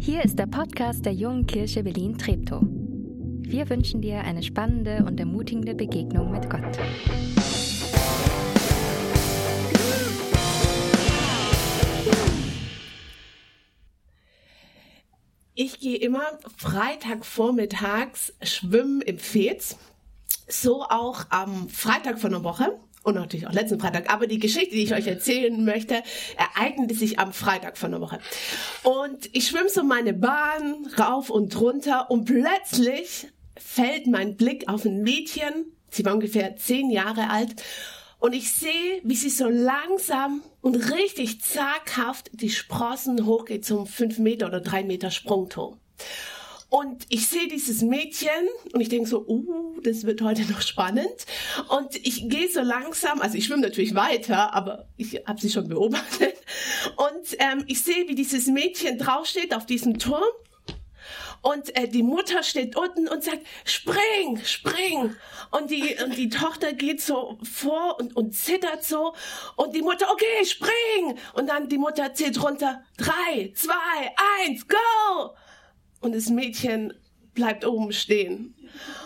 Hier ist der Podcast der Jungen Kirche Berlin-Treptow. Wir wünschen dir eine spannende und ermutigende Begegnung mit Gott. Ich gehe immer Freitagvormittags schwimmen im Fez. So auch am Freitag von der Woche und natürlich auch letzten Freitag. Aber die Geschichte, die ich euch erzählen möchte, ereignete sich am Freitag von der Woche. Und ich schwimme so meine Bahn rauf und runter und plötzlich fällt mein Blick auf ein Mädchen. Sie war ungefähr zehn Jahre alt. Und ich sehe, wie sie so langsam und richtig zaghaft die Sprossen hochgeht zum fünf Meter oder drei Meter Sprungturm. Und ich sehe dieses Mädchen und ich denke so, uh, das wird heute noch spannend. Und ich gehe so langsam, also ich schwimme natürlich weiter, aber ich habe sie schon beobachtet. Und ähm, ich sehe, wie dieses Mädchen draufsteht auf diesem Turm und äh, die Mutter steht unten und sagt, spring, spring. Und die, und die Tochter geht so vor und, und zittert so. Und die Mutter, okay, spring. Und dann die Mutter zählt runter, drei, zwei, eins, go. Und das Mädchen bleibt oben stehen.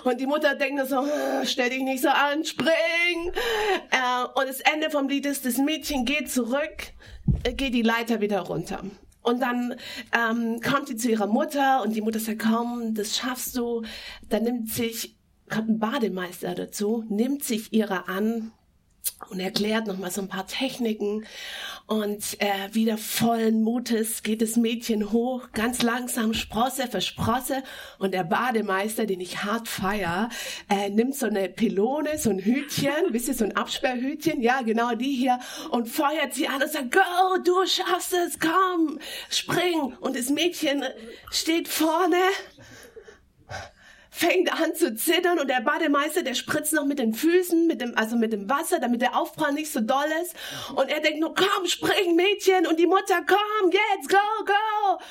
Und die Mutter denkt so, stell dich nicht so an, spring. Äh, und das Ende vom Lied ist, das Mädchen geht zurück, äh, geht die Leiter wieder runter. Und dann ähm, kommt sie zu ihrer Mutter und die Mutter sagt, komm, das schaffst du. Dann nimmt sich, kommt ein Bademeister dazu, nimmt sich ihrer an und erklärt nochmal so ein paar Techniken. Und äh, wieder vollen Mutes geht das Mädchen hoch, ganz langsam, Sprosse für Sprosse. Und der Bademeister, den ich hart feier, äh, nimmt so eine Pylone, so ein Hütchen, wisst ihr, so ein Absperrhütchen, ja, genau die hier. Und feuert sie an und sagt, go, du schaffst es, komm, und das Mädchen steht vorne fängt an zu zittern und der Bademeister, der spritzt noch mit den Füßen, mit dem, also mit dem Wasser, damit der Aufprall nicht so doll ist. Und er denkt nur, komm, spring, Mädchen. Und die Mutter, komm, jetzt, go, go.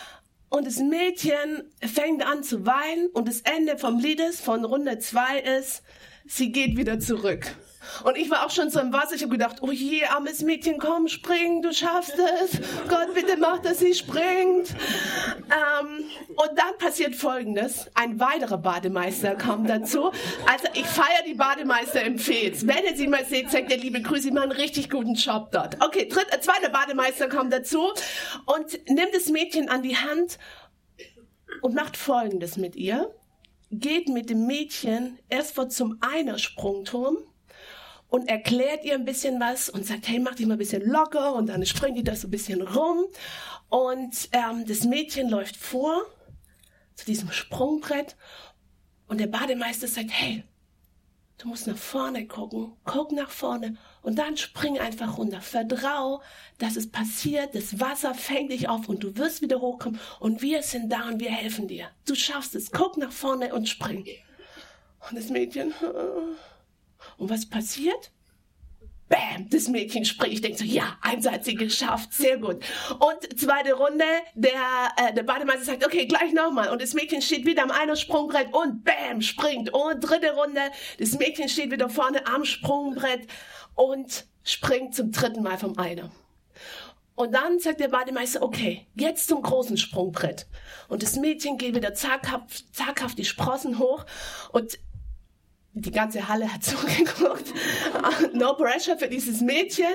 Und das Mädchen fängt an zu weinen und das Ende vom Liedes von Runde zwei ist, sie geht wieder zurück. Und ich war auch schon so im Wasser. Ich habe gedacht, oh je, armes Mädchen, komm, spring, du schaffst es. Gott, bitte mach, dass sie springt. Ähm, und dann passiert Folgendes. Ein weiterer Bademeister kommt dazu. Also ich feiere die Bademeister im Fez. Wenn ihr sie mal seht, sagt der liebe Grüße, sie machen einen richtig guten Job dort. Okay, dritter, zweiter Bademeister kommt dazu und nimmt das Mädchen an die Hand und macht Folgendes mit ihr. Geht mit dem Mädchen erst vor zum Einersprungturm und erklärt ihr ein bisschen was und sagt, hey, mach dich mal ein bisschen locker und dann springt die das so ein bisschen rum und ähm, das Mädchen läuft vor zu diesem Sprungbrett und der Bademeister sagt, hey, du musst nach vorne gucken, guck nach vorne und dann spring einfach runter. Vertrau, dass es passiert, das Wasser fängt dich auf und du wirst wieder hochkommen und wir sind da und wir helfen dir. Du schaffst es, guck nach vorne und spring. Und das Mädchen, und was passiert? Bam, das Mädchen spricht. Ich denke so, ja, eins geschafft, sehr gut. Und zweite Runde, der, äh, der Bademeister sagt, okay, gleich nochmal. Und das Mädchen steht wieder am einen Sprungbrett und bam, springt. Und dritte Runde, das Mädchen steht wieder vorne am Sprungbrett und springt zum dritten Mal vom Einer. Und dann sagt der Bademeister, okay, jetzt zum großen Sprungbrett. Und das Mädchen geht wieder zaghaft, zaghaft die Sprossen hoch und die ganze Halle hat zugeguckt. no pressure für dieses Mädchen.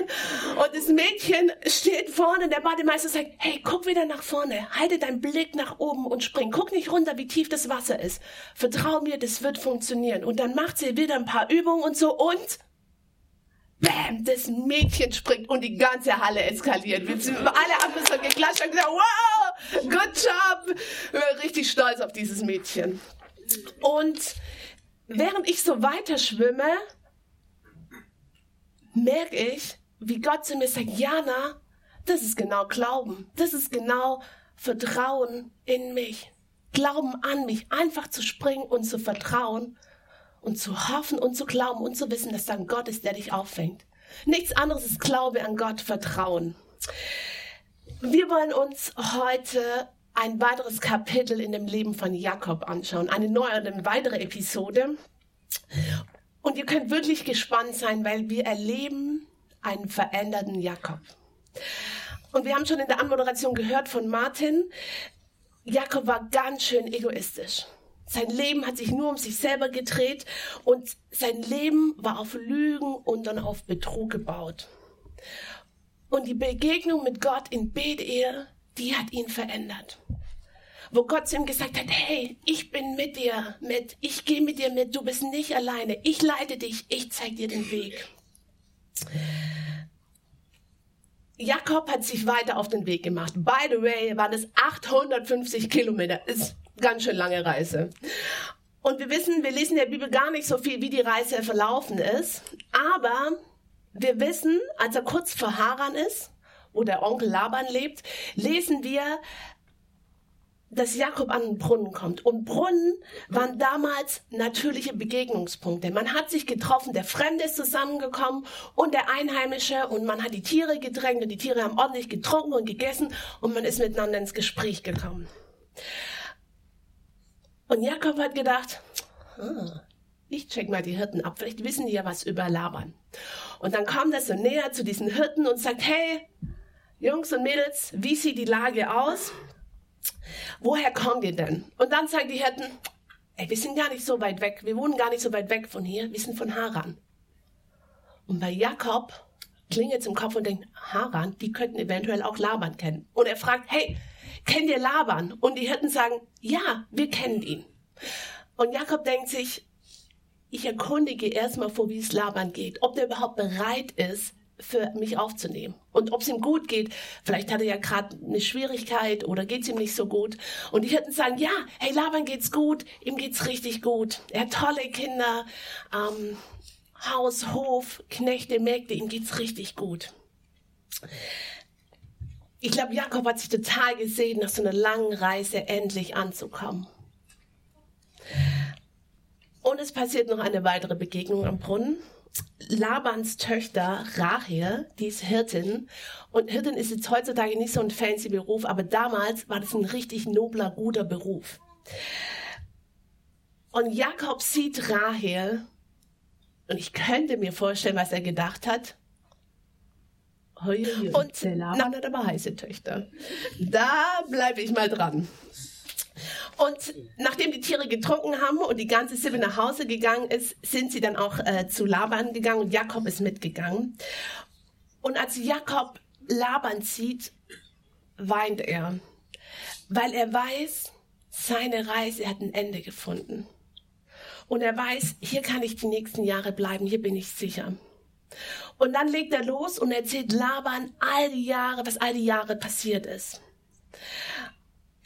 Und das Mädchen steht vorne. Der Bademeister sagt, hey, guck wieder nach vorne. Halte deinen Blick nach oben und spring. Guck nicht runter, wie tief das Wasser ist. Vertrau mir, das wird funktionieren. Und dann macht sie wieder ein paar Übungen und so und Bam, das Mädchen springt und die ganze Halle eskaliert. Wir sind alle haben so geklatscht und gesagt, wow, good job. Wir sind richtig stolz auf dieses Mädchen. Und während ich so weiter schwimme, merke ich, wie Gott zu mir sagt, Jana, das ist genau Glauben. Das ist genau Vertrauen in mich. Glauben an mich. Einfach zu springen und zu vertrauen und zu hoffen und zu glauben und zu wissen, dass dann Gott ist, der dich auffängt. Nichts anderes ist Glaube an Gott, Vertrauen. Wir wollen uns heute ein weiteres Kapitel in dem Leben von Jakob anschauen, eine neue, eine weitere Episode. Und ihr könnt wirklich gespannt sein, weil wir erleben einen veränderten Jakob. Und wir haben schon in der Anmoderation gehört von Martin, Jakob war ganz schön egoistisch. Sein Leben hat sich nur um sich selber gedreht und sein Leben war auf Lügen und dann auf Betrug gebaut. Und die Begegnung mit Gott in Bethel, die hat ihn verändert. Wo Gott zu ihm gesagt hat, hey, ich bin mit dir mit, ich gehe mit dir mit, du bist nicht alleine, ich leite dich, ich zeige dir den Weg. Jakob hat sich weiter auf den Weg gemacht. By the way, waren es 850 Kilometer. Ist ganz schön lange Reise. Und wir wissen, wir lesen in der Bibel gar nicht so viel, wie die Reise verlaufen ist. Aber wir wissen, als er kurz vor Haran ist, wo der Onkel Laban lebt, lesen wir, dass Jakob an den Brunnen kommt. Und Brunnen waren damals natürliche Begegnungspunkte. Man hat sich getroffen, der Fremde ist zusammengekommen und der Einheimische und man hat die Tiere gedrängt und die Tiere haben ordentlich getrunken und gegessen und man ist miteinander ins Gespräch gekommen. Und Jakob hat gedacht, ah, ich check mal die Hirten ab, vielleicht wissen die ja was über Laban. Und dann kam er so näher zu diesen Hirten und sagt, hey, Jungs und Mädels, wie sieht die Lage aus? Woher kommt ihr denn? Und dann sagen die Hirten, ey, wir sind gar nicht so weit weg, wir wohnen gar nicht so weit weg von hier, wir sind von Haran. Und bei Jakob klingelt es im Kopf und denkt, Haran, die könnten eventuell auch Laban kennen. Und er fragt, hey, kennt ihr Laban? Und die Hirten sagen, ja, wir kennen ihn. Und Jakob denkt sich, ich erkundige erstmal vor, wie es Laban geht, ob der überhaupt bereit ist, für mich aufzunehmen. Und ob es ihm gut geht, vielleicht hat er ja gerade eine Schwierigkeit oder geht es ihm nicht so gut. Und die Hirten sagen, ja, hey, Laban geht's gut, ihm geht's richtig gut. Er hat tolle Kinder, ähm, Haus, Hof, Knechte, Mägde, ihm geht's richtig gut ich glaube, Jakob hat sich total gesehen, nach so einer langen Reise endlich anzukommen. Und es passiert noch eine weitere Begegnung am Brunnen. Labans Töchter Rachel, die ist Hirtin. Und Hirtin ist jetzt heutzutage nicht so ein fancy Beruf, aber damals war das ein richtig nobler, guter Beruf. Und Jakob sieht Rahel und ich könnte mir vorstellen, was er gedacht hat. Und Laban hat aber heiße Töchter. Da bleibe ich mal dran. Und nachdem die Tiere getrunken haben und die ganze Sippe nach Hause gegangen ist, sind sie dann auch äh, zu Laban gegangen und Jakob ist mitgegangen. Und als Jakob Laban sieht, weint er, weil er weiß, seine Reise hat ein Ende gefunden. Und er weiß, hier kann ich die nächsten Jahre bleiben, hier bin ich sicher. Und dann legt er los und erzählt Laban all die Jahre, was all die Jahre passiert ist.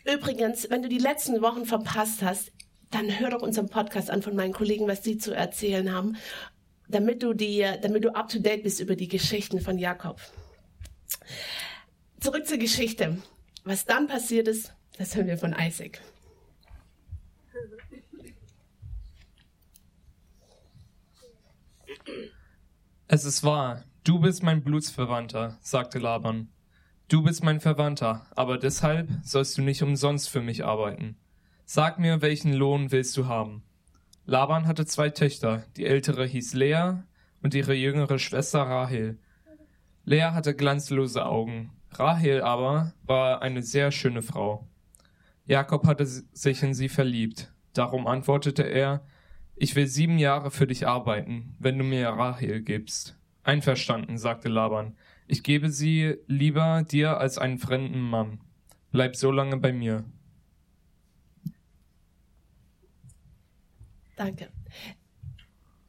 Übrigens, wenn du die letzten Wochen verpasst hast, dann hör doch unseren Podcast an von meinen Kollegen, was sie zu erzählen haben, damit du die, damit du up to date bist über die Geschichten von Jakob. Zurück zur Geschichte. Was dann passiert ist, das hören wir von Isaac. Es ist wahr, du bist mein Blutsverwandter, sagte Laban. Du bist mein Verwandter, aber deshalb sollst du nicht umsonst für mich arbeiten. Sag mir, welchen Lohn willst du haben? Laban hatte zwei Töchter, die ältere hieß Lea und ihre jüngere Schwester Rahel. Lea hatte glanzlose Augen, Rahel aber war eine sehr schöne Frau. Jakob hatte sich in sie verliebt, darum antwortete er, ich will sieben Jahre für dich arbeiten, wenn du mir Rahel gibst. Einverstanden, sagte Laban. Ich gebe sie lieber dir als einen fremden Mann. Bleib so lange bei mir. Danke.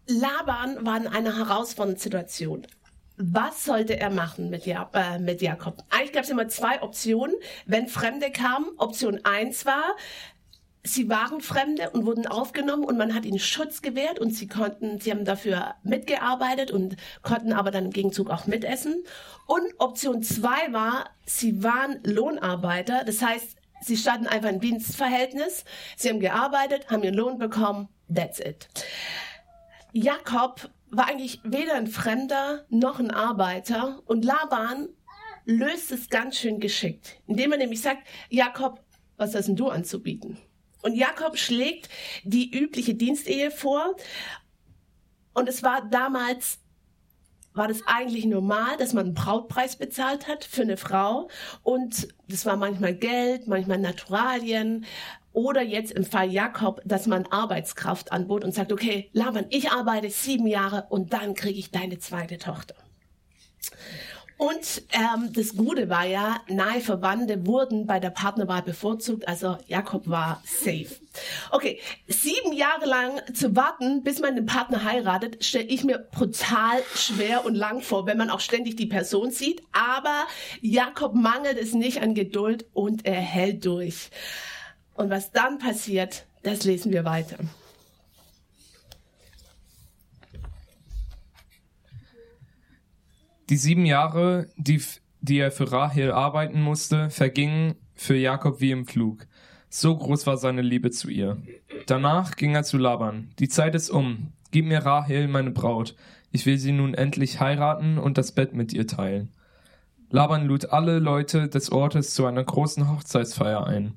Laban war in einer herausfordernden Situation. Was sollte er machen mit, ja äh, mit Jakob? Eigentlich gab es immer zwei Optionen, wenn Fremde kamen. Option eins war, sie waren Fremde und wurden aufgenommen und man hat ihnen Schutz gewährt und sie konnten, sie haben dafür mitgearbeitet und konnten aber dann im Gegenzug auch mitessen. Und Option zwei war, sie waren Lohnarbeiter, das heißt, sie standen einfach im Dienstverhältnis, sie haben gearbeitet, haben ihren Lohn bekommen, that's it. Jakob war eigentlich weder ein Fremder noch ein Arbeiter und Laban löst es ganz schön geschickt, indem er nämlich sagt, Jakob, was hast denn du anzubieten? Und Jakob schlägt die übliche Dienstehe vor und es war damals war das eigentlich normal, dass man einen Brautpreis bezahlt hat für eine Frau. Und das war manchmal Geld, manchmal Naturalien. Oder jetzt im Fall Jakob, dass man Arbeitskraft anbot und sagt, okay, Laban, ich arbeite sieben Jahre und dann kriege ich deine zweite Tochter. Und ähm, das Gute war ja, nahe Verwandte wurden bei der Partnerwahl bevorzugt, also Jakob war safe. Okay, sieben Jahre lang zu warten, bis man den Partner heiratet, stelle ich mir brutal schwer und lang vor, wenn man auch ständig die Person sieht. Aber Jakob mangelt es nicht an Geduld und er hält durch. Und was dann passiert, das lesen wir weiter. Die sieben Jahre, die, die er für Rahel arbeiten musste, vergingen für Jakob wie im Flug. So groß war seine Liebe zu ihr. Danach ging er zu Laban. Die Zeit ist um. Gib mir Rahel, meine Braut. Ich will sie nun endlich heiraten und das Bett mit ihr teilen. Laban lud alle Leute des Ortes zu einer großen Hochzeitsfeier ein.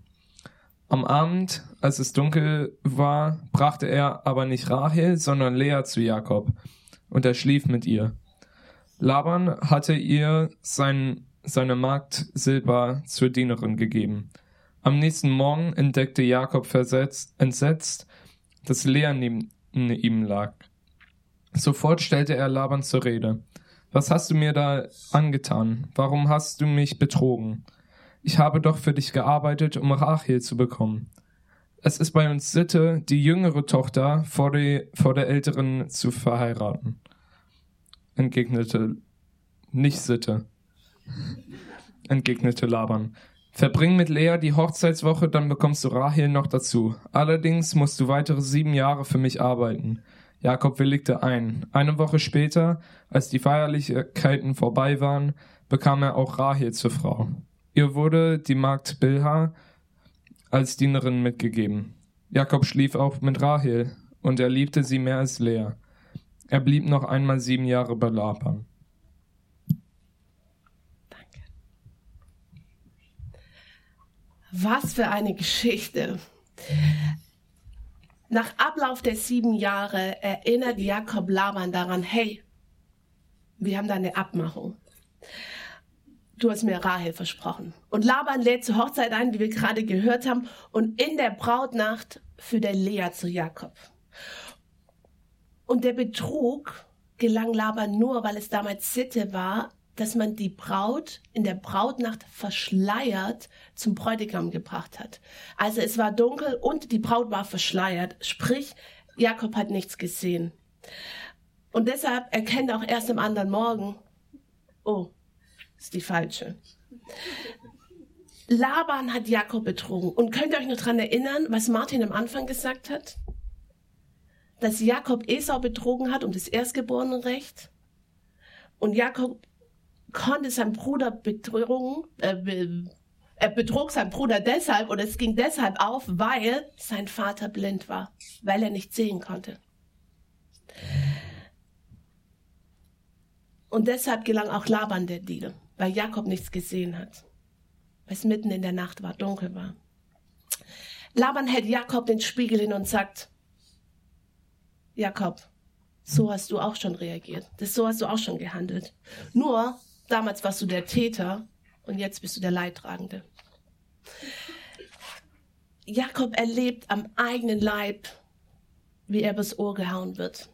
Am Abend, als es dunkel war, brachte er aber nicht Rahel, sondern Lea zu Jakob, und er schlief mit ihr. Laban hatte ihr sein, seine Magd Silber zur Dienerin gegeben. Am nächsten Morgen entdeckte Jakob versetzt, entsetzt, dass Lea neben ihm lag. Sofort stellte er Laban zur Rede. Was hast du mir da angetan? Warum hast du mich betrogen? Ich habe doch für dich gearbeitet, um Rachel zu bekommen. Es ist bei uns Sitte, die jüngere Tochter vor, die, vor der älteren zu verheiraten entgegnete nicht Sitte, entgegnete Laban. Verbring mit Lea die Hochzeitswoche, dann bekommst du Rahel noch dazu. Allerdings musst du weitere sieben Jahre für mich arbeiten. Jakob willigte ein. Eine Woche später, als die Feierlichkeiten vorbei waren, bekam er auch Rahel zur Frau. Ihr wurde die Magd Bilha als Dienerin mitgegeben. Jakob schlief auch mit Rahel, und er liebte sie mehr als Lea. Er blieb noch einmal sieben Jahre bei Laban. Danke. Was für eine Geschichte. Nach Ablauf der sieben Jahre erinnert Jakob Laban daran, hey, wir haben da eine Abmachung. Du hast mir Rahel versprochen. Und Laban lädt zur Hochzeit ein, wie wir gerade gehört haben, und in der Brautnacht führt er Lea zu Jakob. Und der Betrug gelang Laban nur, weil es damals Sitte war, dass man die Braut in der Brautnacht verschleiert zum Bräutigam gebracht hat. Also es war dunkel und die Braut war verschleiert. Sprich, Jakob hat nichts gesehen. Und deshalb erkennt er auch erst am anderen Morgen, oh, ist die falsche. Laban hat Jakob betrogen. Und könnt ihr euch noch dran erinnern, was Martin am Anfang gesagt hat? Dass Jakob Esau betrogen hat um das Erstgeborenenrecht. Und Jakob konnte seinen Bruder betrogen, äh, er betrog seinen Bruder deshalb oder es ging deshalb auf, weil sein Vater blind war, weil er nicht sehen konnte. Und deshalb gelang auch Laban der Deal, weil Jakob nichts gesehen hat, weil es mitten in der Nacht war, dunkel war. Laban hält Jakob den Spiegel hin und sagt, Jakob, so hast du auch schon reagiert. Das, so hast du auch schon gehandelt. Nur, damals warst du der Täter und jetzt bist du der Leidtragende. Jakob erlebt am eigenen Leib, wie er bis Ohr gehauen wird.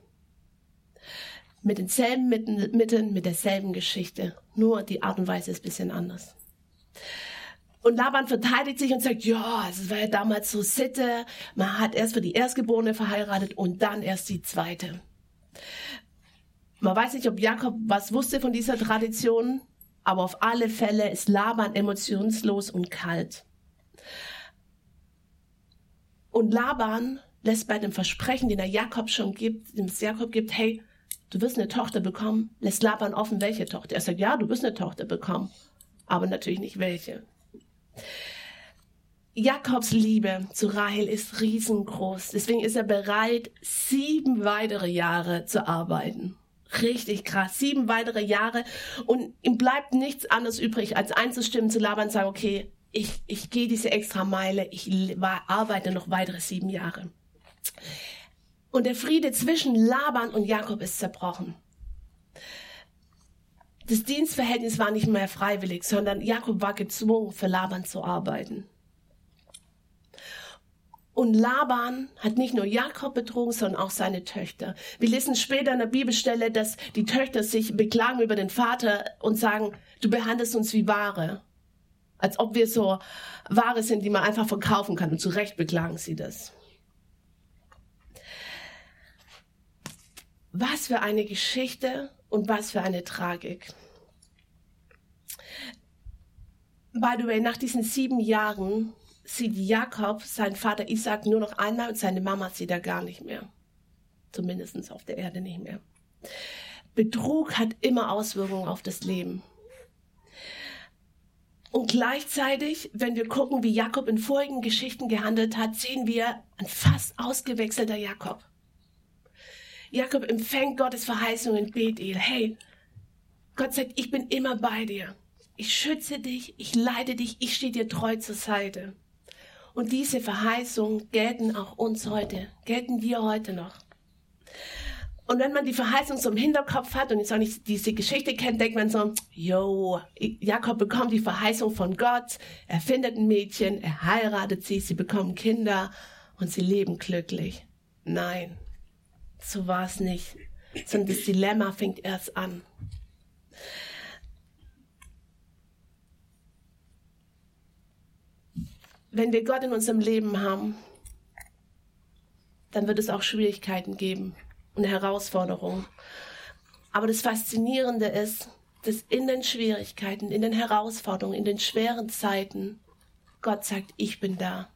Mit denselben Mitteln, mit derselben Geschichte. Nur die Art und Weise ist ein bisschen anders. Und Laban verteidigt sich und sagt, ja, es war ja damals so Sitte. Man hat erst für die Erstgeborene verheiratet und dann erst die zweite. Man weiß nicht, ob Jakob was wusste von dieser Tradition, aber auf alle Fälle ist Laban emotionslos und kalt. Und Laban lässt bei dem Versprechen, den er Jakob schon gibt, dem es Jakob gibt, hey, du wirst eine Tochter bekommen, lässt Laban offen, welche Tochter. Er sagt, ja, du wirst eine Tochter bekommen, aber natürlich nicht welche. Jakobs Liebe zu Rahel ist riesengroß. Deswegen ist er bereit, sieben weitere Jahre zu arbeiten. Richtig krass. Sieben weitere Jahre. Und ihm bleibt nichts anderes übrig, als einzustimmen zu Laban und sagen, okay, ich, ich gehe diese extra Meile. Ich arbeite noch weitere sieben Jahre. Und der Friede zwischen Laban und Jakob ist zerbrochen. Das Dienstverhältnis war nicht mehr freiwillig, sondern Jakob war gezwungen, für Laban zu arbeiten. Und Laban hat nicht nur Jakob betrogen, sondern auch seine Töchter. Wir lesen später in der Bibelstelle, dass die Töchter sich beklagen über den Vater und sagen, du behandelst uns wie Ware. Als ob wir so Ware sind, die man einfach verkaufen kann. Und zu Recht beklagen sie das. Was für eine Geschichte und was für eine Tragik. By the way, nach diesen sieben Jahren sieht Jakob seinen Vater Isaac nur noch einmal und seine Mama sieht er gar nicht mehr. Zumindest auf der Erde nicht mehr. Betrug hat immer Auswirkungen auf das Leben. Und gleichzeitig, wenn wir gucken, wie Jakob in vorigen Geschichten gehandelt hat, sehen wir ein fast ausgewechselter Jakob. Jakob empfängt Gottes Verheißung in Bethel. Hey, Gott sagt, ich bin immer bei dir. Ich schütze dich, ich leite dich, ich stehe dir treu zur Seite. Und diese Verheißungen gelten auch uns heute, gelten wir heute noch. Und wenn man die Verheißung so im Hinterkopf hat und jetzt auch nicht diese Geschichte kennt, denkt man so, yo, Jakob bekommt die Verheißung von Gott, er findet ein Mädchen, er heiratet sie, sie bekommen Kinder und sie leben glücklich. Nein, so war es nicht, sondern das Dilemma fängt erst an. wenn wir Gott in unserem Leben haben, dann wird es auch Schwierigkeiten geben und Herausforderungen. Aber das Faszinierende ist, dass in den Schwierigkeiten, in den Herausforderungen, in den schweren Zeiten Gott sagt, ich bin da.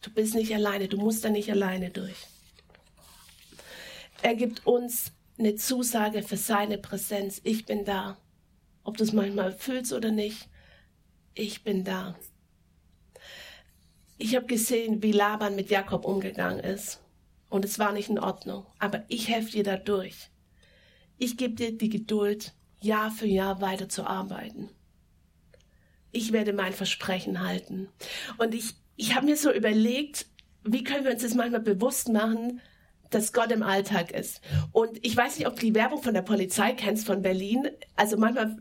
Du bist nicht alleine, du musst da nicht alleine durch. Er gibt uns eine Zusage für seine Präsenz. Ich bin da. Ob du es manchmal fühlst oder nicht, ich bin da. Ich habe gesehen, wie Laban mit Jakob umgegangen ist. Und es war nicht in Ordnung. Aber ich helfe dir dadurch. Ich gebe dir die Geduld, Jahr für Jahr weiter zu arbeiten. Ich werde mein Versprechen halten. Und ich, ich habe mir so überlegt, wie können wir uns das manchmal bewusst machen, dass Gott im Alltag ist. Und ich weiß nicht, ob du die Werbung von der Polizei kennst von Berlin. Also manchmal,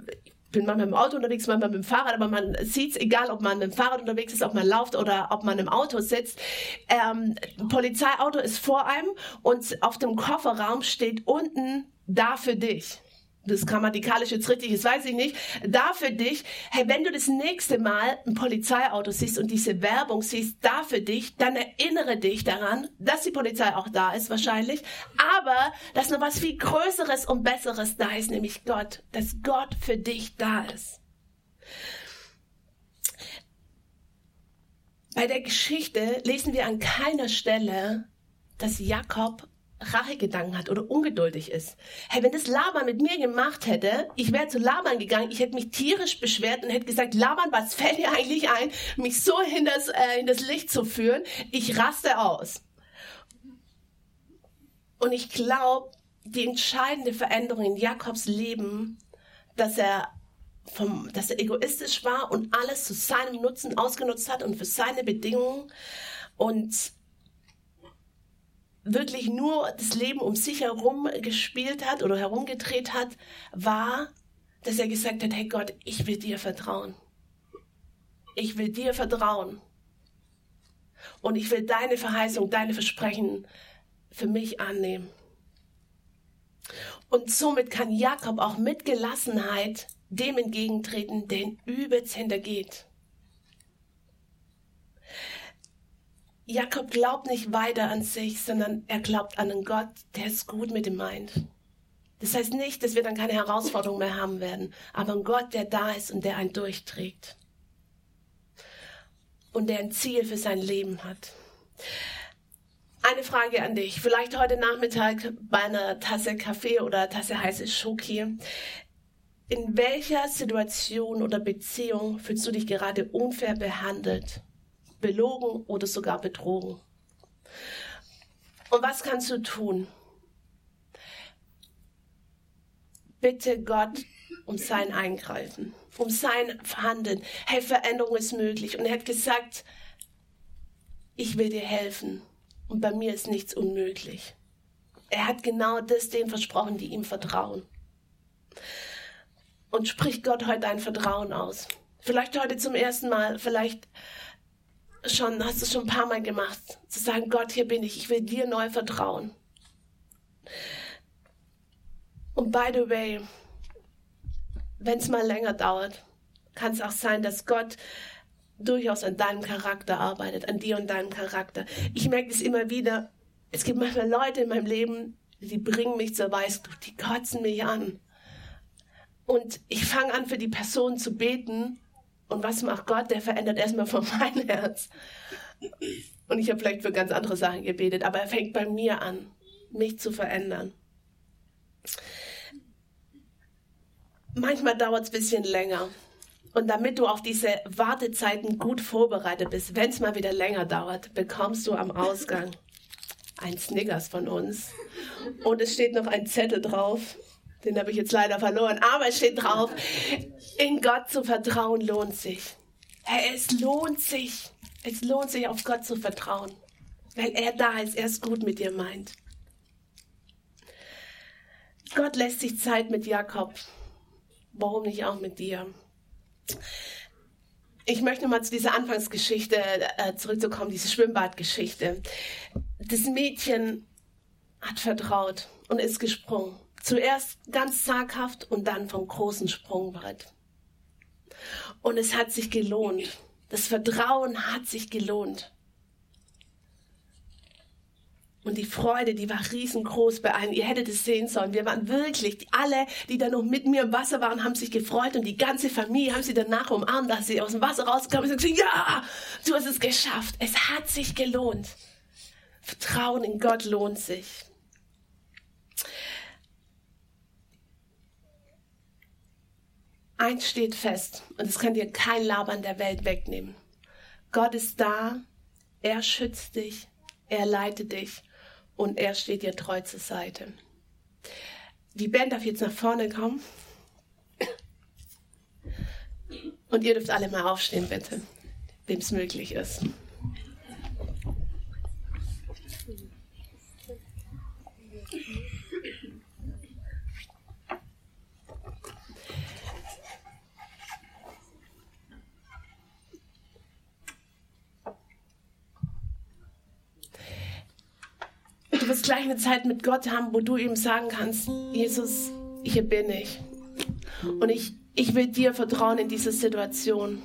bin manchmal dem Auto unterwegs, manchmal mit dem Fahrrad, aber man sieht es, egal ob man mit dem Fahrrad unterwegs ist, ob man läuft oder ob man im Auto sitzt. Ähm, Polizeiauto ist vor einem und auf dem Kofferraum steht unten da für dich das grammatikalisch jetzt richtig ist, weiß ich nicht, da für dich, hey, wenn du das nächste Mal ein Polizeiauto siehst und diese Werbung siehst, da für dich, dann erinnere dich daran, dass die Polizei auch da ist wahrscheinlich, aber dass noch was viel Größeres und Besseres da ist, nämlich Gott, dass Gott für dich da ist. Bei der Geschichte lesen wir an keiner Stelle, dass Jakob Rachegedanken hat oder ungeduldig ist. Hey, wenn das Laban mit mir gemacht hätte, ich wäre zu Laban gegangen, ich hätte mich tierisch beschwert und hätte gesagt, Laban, was fällt dir eigentlich ein, mich so in das, äh, in das Licht zu führen? Ich raste aus. Und ich glaube, die entscheidende Veränderung in Jakobs Leben, dass er vom, dass er egoistisch war und alles zu seinem Nutzen ausgenutzt hat und für seine Bedingungen und wirklich nur das Leben um sich herum gespielt hat oder herumgedreht hat, war, dass er gesagt hat, hey Gott, ich will dir vertrauen. Ich will dir vertrauen. Und ich will deine Verheißung, deine Versprechen für mich annehmen. Und somit kann Jakob auch mit Gelassenheit dem entgegentreten, der ihn übelst hintergeht. Jakob glaubt nicht weiter an sich, sondern er glaubt an einen Gott, der es gut mit ihm meint. Das heißt nicht, dass wir dann keine Herausforderung mehr haben werden, aber ein Gott, der da ist und der einen durchträgt. Und der ein Ziel für sein Leben hat. Eine Frage an dich. Vielleicht heute Nachmittag bei einer Tasse Kaffee oder Tasse heiße Schoki. In welcher Situation oder Beziehung fühlst du dich gerade unfair behandelt? Belogen oder sogar betrogen. Und was kannst du tun? Bitte Gott um sein Eingreifen, um sein Handeln. Hey, Veränderung ist möglich. Und er hat gesagt, ich will dir helfen. Und bei mir ist nichts unmöglich. Er hat genau das denen versprochen, die ihm vertrauen. Und spricht Gott heute ein Vertrauen aus. Vielleicht heute zum ersten Mal, vielleicht schon, hast du schon ein paar Mal gemacht, zu sagen, Gott, hier bin ich, ich will dir neu vertrauen. Und by the way, wenn es mal länger dauert, kann es auch sein, dass Gott durchaus an deinem Charakter arbeitet, an dir und deinem Charakter. Ich merke es immer wieder. Es gibt manchmal Leute in meinem Leben, die bringen mich zur Weißglut, die kotzen mich an. Und ich fange an, für die Person zu beten. Und was macht Gott? Der verändert erstmal von meinem Herz. Und ich habe vielleicht für ganz andere Sachen gebetet, aber er fängt bei mir an, mich zu verändern. Manchmal dauert es ein bisschen länger. Und damit du auf diese Wartezeiten gut vorbereitet bist, wenn es mal wieder länger dauert, bekommst du am Ausgang ein Snickers von uns. Und es steht noch ein Zettel drauf. Den habe ich jetzt leider verloren. Aber es steht drauf, in Gott zu vertrauen lohnt sich. Hey, es lohnt sich. Es lohnt sich, auf Gott zu vertrauen. Weil er da ist, er es gut mit dir meint. Gott lässt sich Zeit mit Jakob. Warum nicht auch mit dir? Ich möchte mal zu dieser Anfangsgeschichte äh, zurückzukommen, diese Schwimmbadgeschichte. Das Mädchen hat vertraut und ist gesprungen. Zuerst ganz zaghaft und dann vom großen Sprungbrett. Und es hat sich gelohnt. Das Vertrauen hat sich gelohnt. Und die Freude, die war riesengroß bei allen. Ihr hättet es sehen sollen. Wir waren wirklich, alle, die da noch mit mir im Wasser waren, haben sich gefreut und die ganze Familie haben sie danach umarmt, dass sie aus dem Wasser rausgekommen sind und gesagt, ja, du hast es geschafft. Es hat sich gelohnt. Vertrauen in Gott lohnt sich. Eins steht fest und das kann dir kein Labern der Welt wegnehmen. Gott ist da, er schützt dich, er leitet dich und er steht dir treu zur Seite. Die Band darf jetzt nach vorne kommen. Und ihr dürft alle mal aufstehen, bitte, wem es möglich ist. Du wirst gleich eine Zeit mit Gott haben, wo du ihm sagen kannst, Jesus, hier bin ich. Und ich, ich will dir vertrauen in dieser Situation.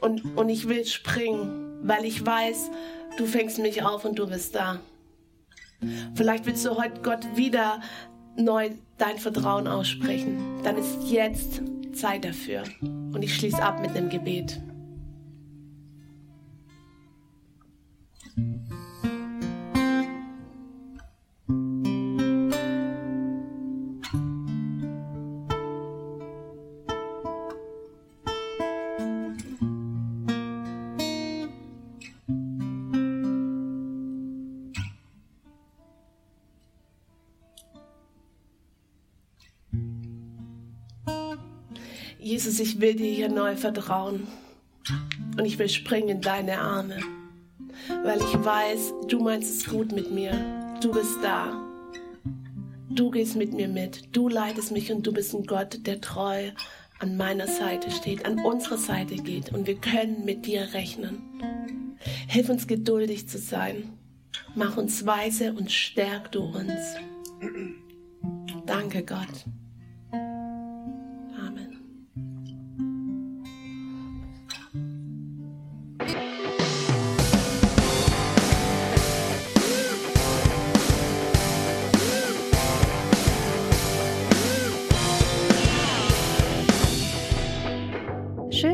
Und, und ich will springen, weil ich weiß, du fängst mich auf und du bist da. Vielleicht willst du heute Gott wieder neu dein Vertrauen aussprechen. Dann ist jetzt Zeit dafür. Und ich schließe ab mit einem Gebet. Jesus, ich will dir hier neu vertrauen. Und ich will springen in deine Arme. Weil ich weiß, du meinst es gut mit mir. Du bist da. Du gehst mit mir mit. Du leitest mich und du bist ein Gott, der treu an meiner Seite steht, an unserer Seite geht. Und wir können mit dir rechnen. Hilf uns geduldig zu sein. Mach uns weise und stärk du uns. Danke, Gott.